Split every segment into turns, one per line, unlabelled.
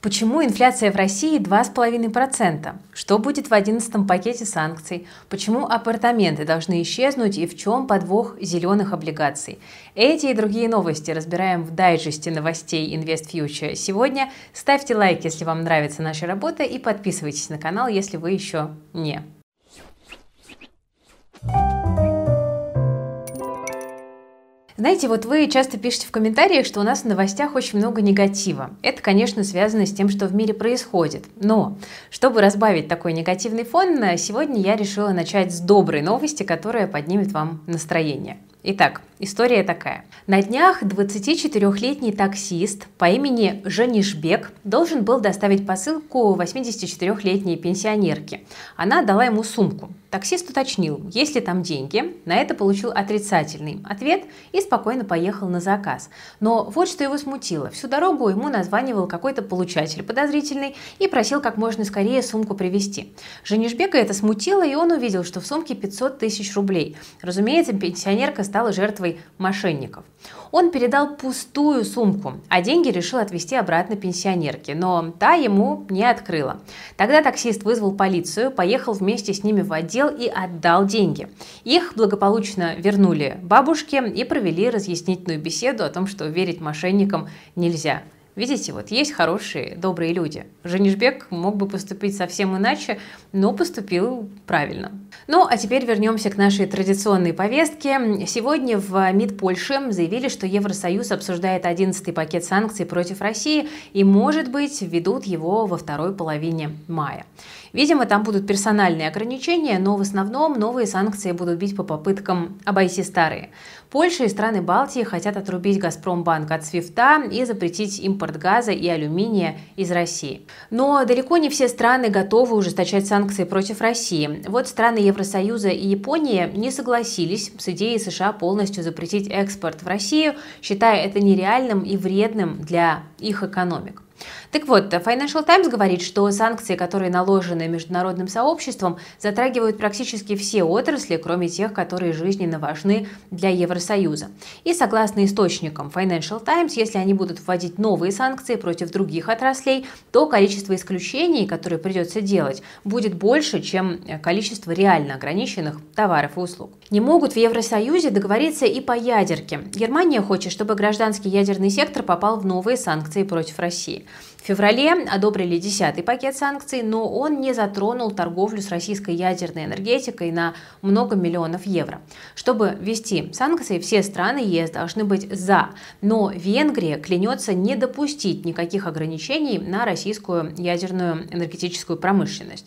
Почему инфляция в России 2,5%? Что будет в 11 пакете санкций? Почему апартаменты должны исчезнуть и в чем подвох зеленых облигаций? Эти и другие новости разбираем в дайджесте новостей InvestFuture сегодня. Ставьте лайк, если вам нравится наша работа и подписывайтесь на канал, если вы еще не. Знаете, вот вы часто пишете в комментариях, что у нас в новостях очень много негатива. Это, конечно, связано с тем, что в мире происходит. Но, чтобы разбавить такой негативный фон, сегодня я решила начать с доброй новости, которая поднимет вам настроение. Итак, история такая. На днях 24-летний таксист по имени Жанишбек должен был доставить посылку 84-летней пенсионерке. Она дала ему сумку. Таксист уточнил, есть ли там деньги. На это получил отрицательный ответ и спокойно поехал на заказ. Но вот что его смутило. Всю дорогу ему названивал какой-то получатель подозрительный и просил как можно скорее сумку привезти. Женишбека это смутило, и он увидел, что в сумке 500 тысяч рублей. Разумеется, пенсионерка стала жертвой мошенников. Он передал пустую сумку, а деньги решил отвезти обратно пенсионерке, но та ему не открыла. Тогда таксист вызвал полицию, поехал вместе с ними в отдел и отдал деньги. Их благополучно вернули бабушке и провели разъяснительную беседу о том, что верить мошенникам нельзя. Видите, вот есть хорошие, добрые люди. Женишбек мог бы поступить совсем иначе, но поступил правильно. Ну, а теперь вернемся к нашей традиционной повестке. Сегодня в МИД Польши заявили, что Евросоюз обсуждает 11-й пакет санкций против России и, может быть, введут его во второй половине мая. Видимо, там будут персональные ограничения, но в основном новые санкции будут бить по попыткам обойти старые. Польша и страны Балтии хотят отрубить «Газпромбанк» от свифта и запретить импорт газа и алюминия из России. Но далеко не все страны готовы ужесточать санкции против России. Вот страны Евросоюза и Япония не согласились с идеей США полностью запретить экспорт в Россию, считая это нереальным и вредным для их экономик. Так вот, Financial Times говорит, что санкции, которые наложены международным сообществом, затрагивают практически все отрасли, кроме тех, которые жизненно важны для Евросоюза. И согласно источникам Financial Times, если они будут вводить новые санкции против других отраслей, то количество исключений, которые придется делать, будет больше, чем количество реально ограниченных товаров и услуг. Не могут в Евросоюзе договориться и по ядерке. Германия хочет, чтобы гражданский ядерный сектор попал в новые санкции против России. В феврале одобрили 10-й пакет санкций, но он не затронул торговлю с российской ядерной энергетикой на много миллионов евро. Чтобы ввести санкции, все страны ЕС должны быть за, но Венгрия клянется не допустить никаких ограничений на российскую ядерную энергетическую промышленность.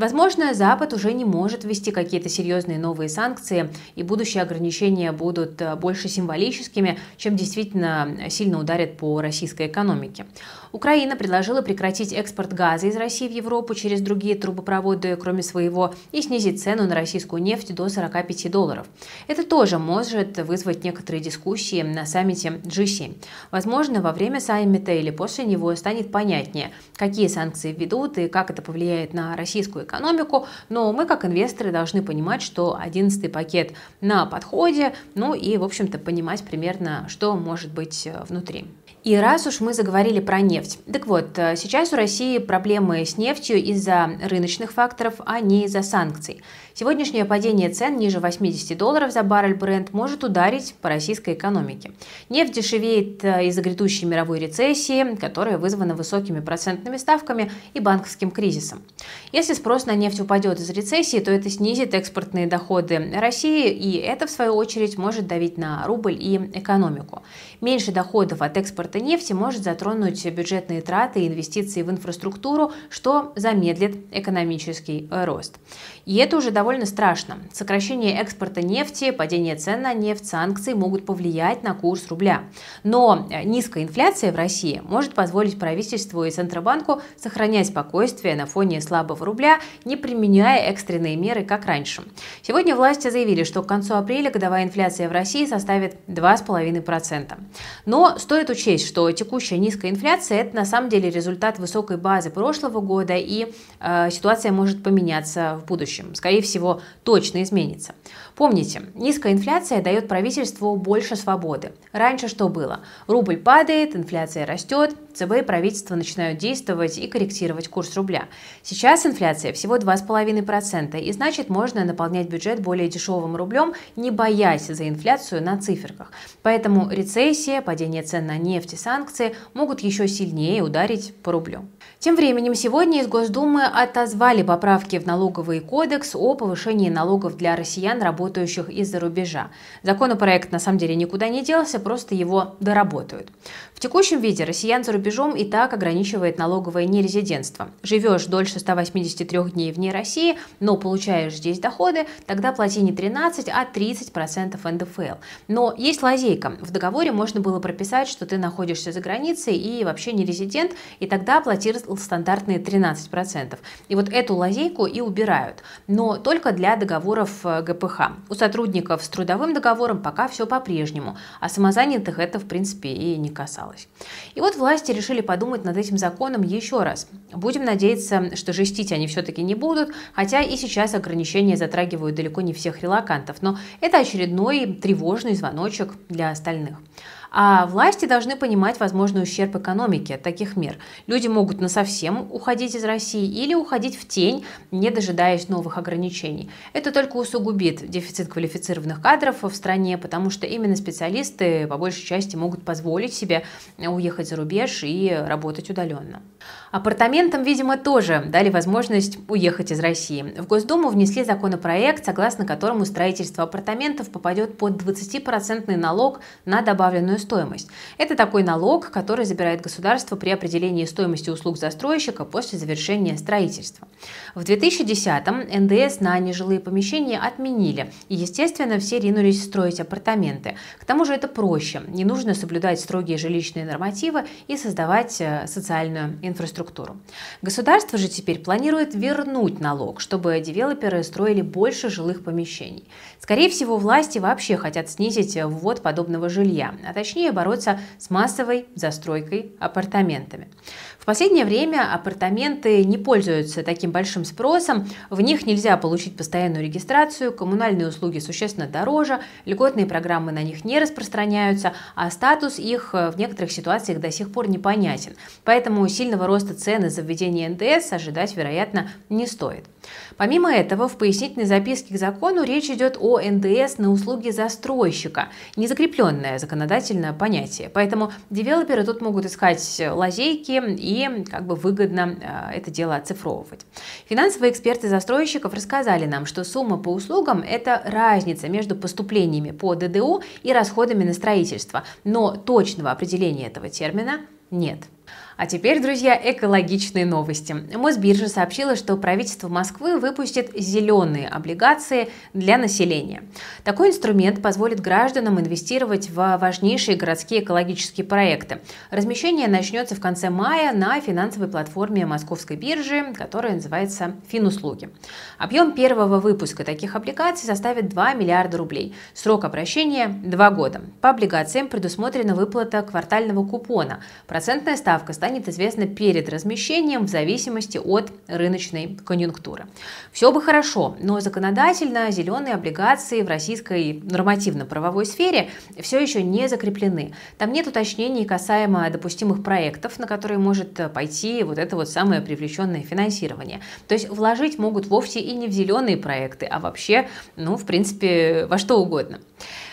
Возможно, Запад уже не может ввести какие-то серьезные новые санкции, и будущие ограничения будут э, больше символическими, чем действительно сильно ударят по российской экономике. Украина предложила прекратить экспорт газа из России в Европу через другие трубопроводы, кроме своего, и снизить цену на российскую нефть до 45 долларов. Это тоже может вызвать некоторые дискуссии на саммите G7. Возможно, во время саммита или после него станет понятнее, какие санкции введут и как это повлияет на российскую экономику, но мы как инвесторы должны понимать, что 11 пакет на подходе, ну и, в общем-то, понимать примерно, что может быть э, внутри. И раз уж мы заговорили про нефть. Так вот, э, сейчас у России проблемы с нефтью из-за рыночных факторов, а не из-за санкций. Сегодняшнее падение цен ниже 80 долларов за баррель бренд может ударить по российской экономике. Нефть дешевеет э, из-за грядущей мировой рецессии, которая вызвана высокими процентными ставками и банковским кризисом. Если спрос на нефть упадет из рецессии, то это снизит экспортные доходы России, и это, в свою очередь, может давить на рубль и экономику. Меньше доходов от экспорта нефти может затронуть бюджетные траты и инвестиции в инфраструктуру, что замедлит экономический рост. И это уже довольно страшно. Сокращение экспорта нефти, падение цен на нефть, санкции могут повлиять на курс рубля. Но низкая инфляция в России может позволить правительству и Центробанку сохранять спокойствие на фоне слабого рубля, не применяя экстренные меры, как раньше. Сегодня власти заявили, что к концу апреля годовая инфляция в России составит 2,5%. Но стоит учесть, что текущая низкая инфляция – это на самом деле результат высокой базы прошлого года, и э, ситуация может поменяться в будущем. Скорее всего, точно изменится. Помните, низкая инфляция дает правительству больше свободы. Раньше что было? Рубль падает, инфляция растет, ЦБ и правительство начинают действовать и корректировать курс рубля. Сейчас инфляция всего 2,5%, и значит можно наполнять бюджет более дешевым рублем, не боясь за инфляцию на циферках. Поэтому рецессия, падение цен на нефть и санкции могут еще сильнее ударить по рублю. Тем временем сегодня из Госдумы отозвали поправки в налоговый кодекс о повышении налогов для россиян, работающих из-за рубежа. Законопроект на самом деле никуда не делся, просто его доработают. В текущем виде россиян за рубежом и так ограничивает налоговое нерезидентство. Живешь дольше 183 дней вне России, но получаешь здесь доходы, тогда плати не 13, а 30% НДФЛ. Но есть лазейка. В договоре можно было прописать, что ты находишься за границей и вообще не резидент, и тогда плати стандартные 13%. И вот эту лазейку и убирают. Но только для договоров э, ГПХ. У сотрудников с трудовым договором пока все по-прежнему, а самозанятых это в принципе и не касалось. И вот власти решили подумать над этим законом еще раз. Будем надеяться, что жестить они все-таки не будут, хотя и сейчас ограничения затрагивают далеко не всех релакантов, но это очередной тревожный звоночек для остальных. А власти должны понимать возможный ущерб экономике от таких мер. Люди могут на совсем уходить из России или уходить в тень, не дожидаясь новых ограничений. Это только усугубит дефицит квалифицированных кадров в стране, потому что именно специалисты по большей части могут позволить себе уехать за рубеж и работать удаленно. Апартаментам, видимо, тоже дали возможность уехать из России. В Госдуму внесли законопроект, согласно которому строительство апартаментов попадет под 20% налог на добавленную стоимость. Это такой налог, который забирает государство при определении стоимости услуг застройщика после завершения строительства. В 2010-м НДС на нежилые помещения отменили, и, естественно, все ринулись строить апартаменты. К тому же это проще, не нужно соблюдать строгие жилищные нормативы и создавать э, социальную инфраструктуру. Государство же теперь планирует вернуть налог, чтобы девелоперы строили больше жилых помещений. Скорее всего, власти вообще хотят снизить ввод подобного жилья, а точнее точнее бороться с массовой застройкой апартаментами. В последнее время апартаменты не пользуются таким большим спросом, в них нельзя получить постоянную регистрацию, коммунальные услуги существенно дороже, льготные программы на них не распространяются, а статус их в некоторых ситуациях до сих пор непонятен. Поэтому сильного роста цены за введение НДС ожидать, вероятно, не стоит. Помимо этого, в пояснительной записке к закону речь идет о НДС на услуги застройщика, незакрепленное законодательное понятие. Поэтому девелоперы тут могут искать лазейки и как бы выгодно э, это дело оцифровывать. Финансовые эксперты застройщиков рассказали нам, что сумма по услугам – это разница между поступлениями по ДДУ и расходами на строительство, но точного определения этого термина нет. А теперь, друзья, экологичные новости. Мосбиржа сообщила, что правительство Москвы выпустит зеленые облигации для населения. Такой инструмент позволит гражданам инвестировать в важнейшие городские экологические проекты. Размещение начнется в конце мая на финансовой платформе Московской биржи, которая называется «Финуслуги». Объем первого выпуска таких облигаций составит 2 миллиарда рублей. Срок обращения – 2 года. По облигациям предусмотрена выплата квартального купона. Процентная ставка станет станет известно перед размещением в зависимости от рыночной конъюнктуры. Все бы хорошо, но законодательно зеленые облигации в российской нормативно-правовой сфере все еще не закреплены. Там нет уточнений касаемо допустимых проектов, на которые может пойти вот это вот самое привлеченное финансирование. То есть вложить могут вовсе и не в зеленые проекты, а вообще, ну, в принципе, во что угодно.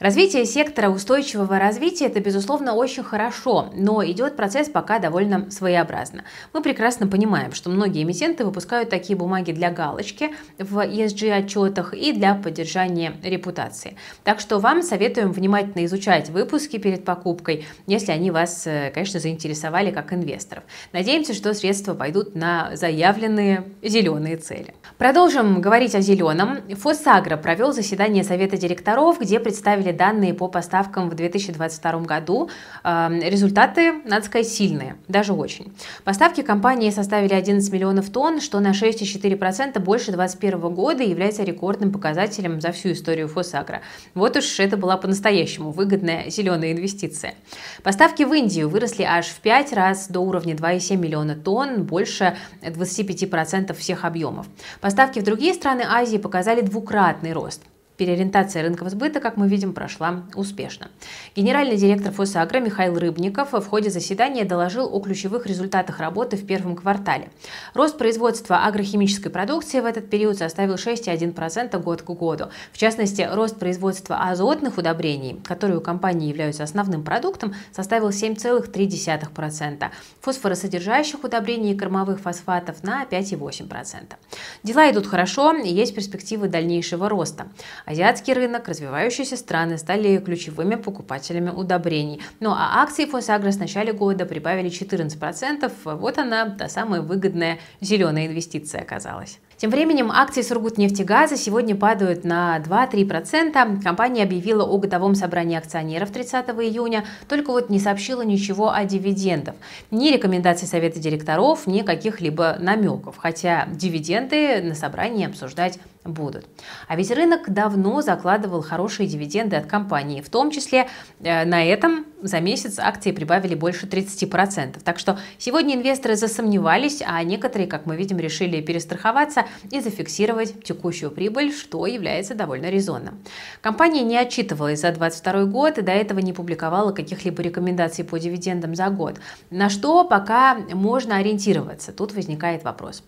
Развитие сектора устойчивого развития – это, безусловно, очень хорошо, но идет процесс пока довольно своеобразно. Мы прекрасно понимаем, что многие эмитенты выпускают такие бумаги для галочки в ESG-отчетах и для поддержания репутации. Так что вам советуем внимательно изучать выпуски перед покупкой, если они вас, э, конечно, заинтересовали как инвесторов. Надеемся, что средства пойдут на заявленные зеленые цели. Продолжим говорить о зеленом. Фосагро провел заседание Совета директоров, где представили данные по поставкам в 2022 году, эм, результаты, надо сказать, сильные, даже очень. Поставки компании составили 11 миллионов тонн, что на 6,4% больше 2021 года является рекордным показателем за всю историю Фосагро. Вот уж это была по-настоящему выгодная зеленая инвестиция. Поставки в Индию выросли аж в 5 раз до уровня 2,7 миллиона тонн, больше 25% всех объемов. Поставки в другие страны Азии показали двукратный рост. Переориентация рынков сбыта, как мы видим, прошла успешно. Генеральный директор Фосагро Михаил Рыбников в ходе заседания доложил о ключевых результатах работы в первом квартале. Рост производства агрохимической продукции в этот период составил 6,1% год к году. В частности, рост производства азотных удобрений, которые у компании являются основным продуктом, составил 7,3%. Фосфоросодержащих удобрений и кормовых фосфатов на 5,8%. Дела идут хорошо есть перспективы дальнейшего роста. Азиатский рынок, развивающиеся страны стали ключевыми покупателями удобрений. Ну а акции Фосагро с начала года прибавили 14%. Вот она, та самая выгодная зеленая инвестиция оказалась. Тем временем акции Сургутнефтегаза сегодня падают на 2-3%. Компания объявила о годовом собрании акционеров 30 июня, только вот не сообщила ничего о дивидендах. Ни рекомендаций совета директоров, ни каких-либо намеков, хотя дивиденды на собрании обсуждать будут. А ведь рынок давно закладывал хорошие дивиденды от компании, в том числе э, на этом за месяц акции прибавили больше 30%. Так что сегодня инвесторы засомневались, а некоторые, как мы видим, решили перестраховаться и зафиксировать текущую прибыль, что является довольно резонным. Компания не отчитывалась за 2022 год и до этого не публиковала каких-либо рекомендаций по дивидендам за год. На что пока можно ориентироваться? Тут возникает вопрос.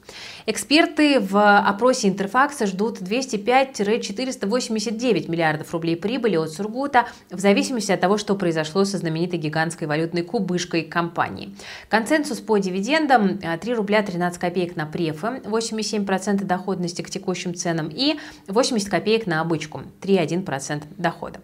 Эксперты в опросе Интерфакса ждут 205-489 миллиардов рублей прибыли от Сургута в зависимости от того, что произошло со знаменитой гигантской валютной кубышкой компании. Консенсус по дивидендам 3 рубля 13 копеек на префы, 87% 3,1% доходности к текущим ценам и 80 копеек на обычку, 3,1% дохода.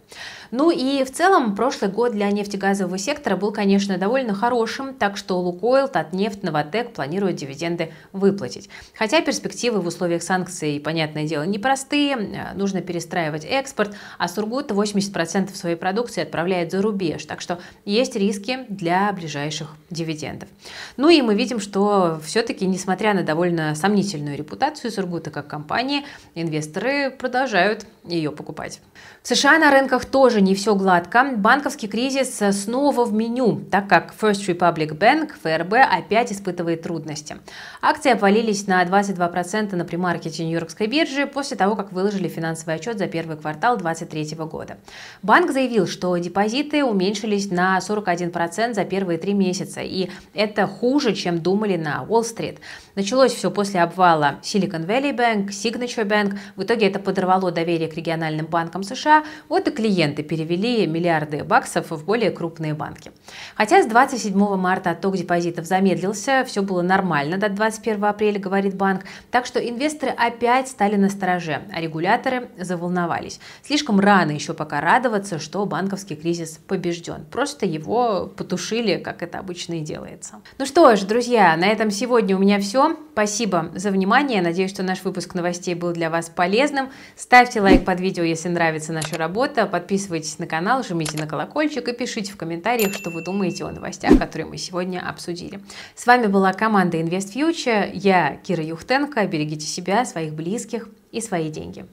Ну и в целом прошлый год для нефтегазового сектора был, конечно, довольно хорошим, так что Лукойл, Татнефть, Новотек планируют дивиденды выплатить. Хотя перспективы в условиях санкций, понятное дело, непростые, нужно перестраивать экспорт, а Сургут 80% своей продукции отправляет за рубеж, так что есть риски для ближайших дивидендов. Ну и мы видим, что все-таки, несмотря на довольно сомнительную репутацию Сургута как компании, инвесторы продолжают ее покупать. В США на рынках тоже не все гладко. Банковский кризис снова в меню, так как First Republic Bank, ФРБ, опять испытывает трудности. Акции обвалились на 22% на премаркете Нью-Йоркской биржи после того, как выложили финансовый отчет за первый квартал 2023 года. Банк заявил, что депозиты уменьшились на 41% за первые три месяца, и это хуже, чем думали на Уолл-стрит. Началось все после обвала Silicon Valley Bank, Signature Bank. В итоге это подорвало доверие к региональным банкам США, вот и клиенты перевели миллиарды баксов в более крупные банки. Хотя с 27 марта отток депозитов замедлился, все было нормально до 21 апреля, говорит банк, так что инвесторы опять стали на стороже, а регуляторы заволновались. Слишком рано еще пока радоваться, что банковский кризис побежден. Просто его потушили, как это обычно и делается. Ну что ж, друзья, на этом сегодня у меня все. Спасибо за внимание. Надеюсь, что наш выпуск новостей был для вас полезным. Ставьте лайк под видео, если нравится наша работа. Подписывайтесь на канал, жмите на колокольчик и пишите в комментариях, что вы думаете о новостях, которые мы сегодня обсудили. С вами была команда Invest Future. Я Кира Юхтенко. Берегите себя, своих близких и свои деньги.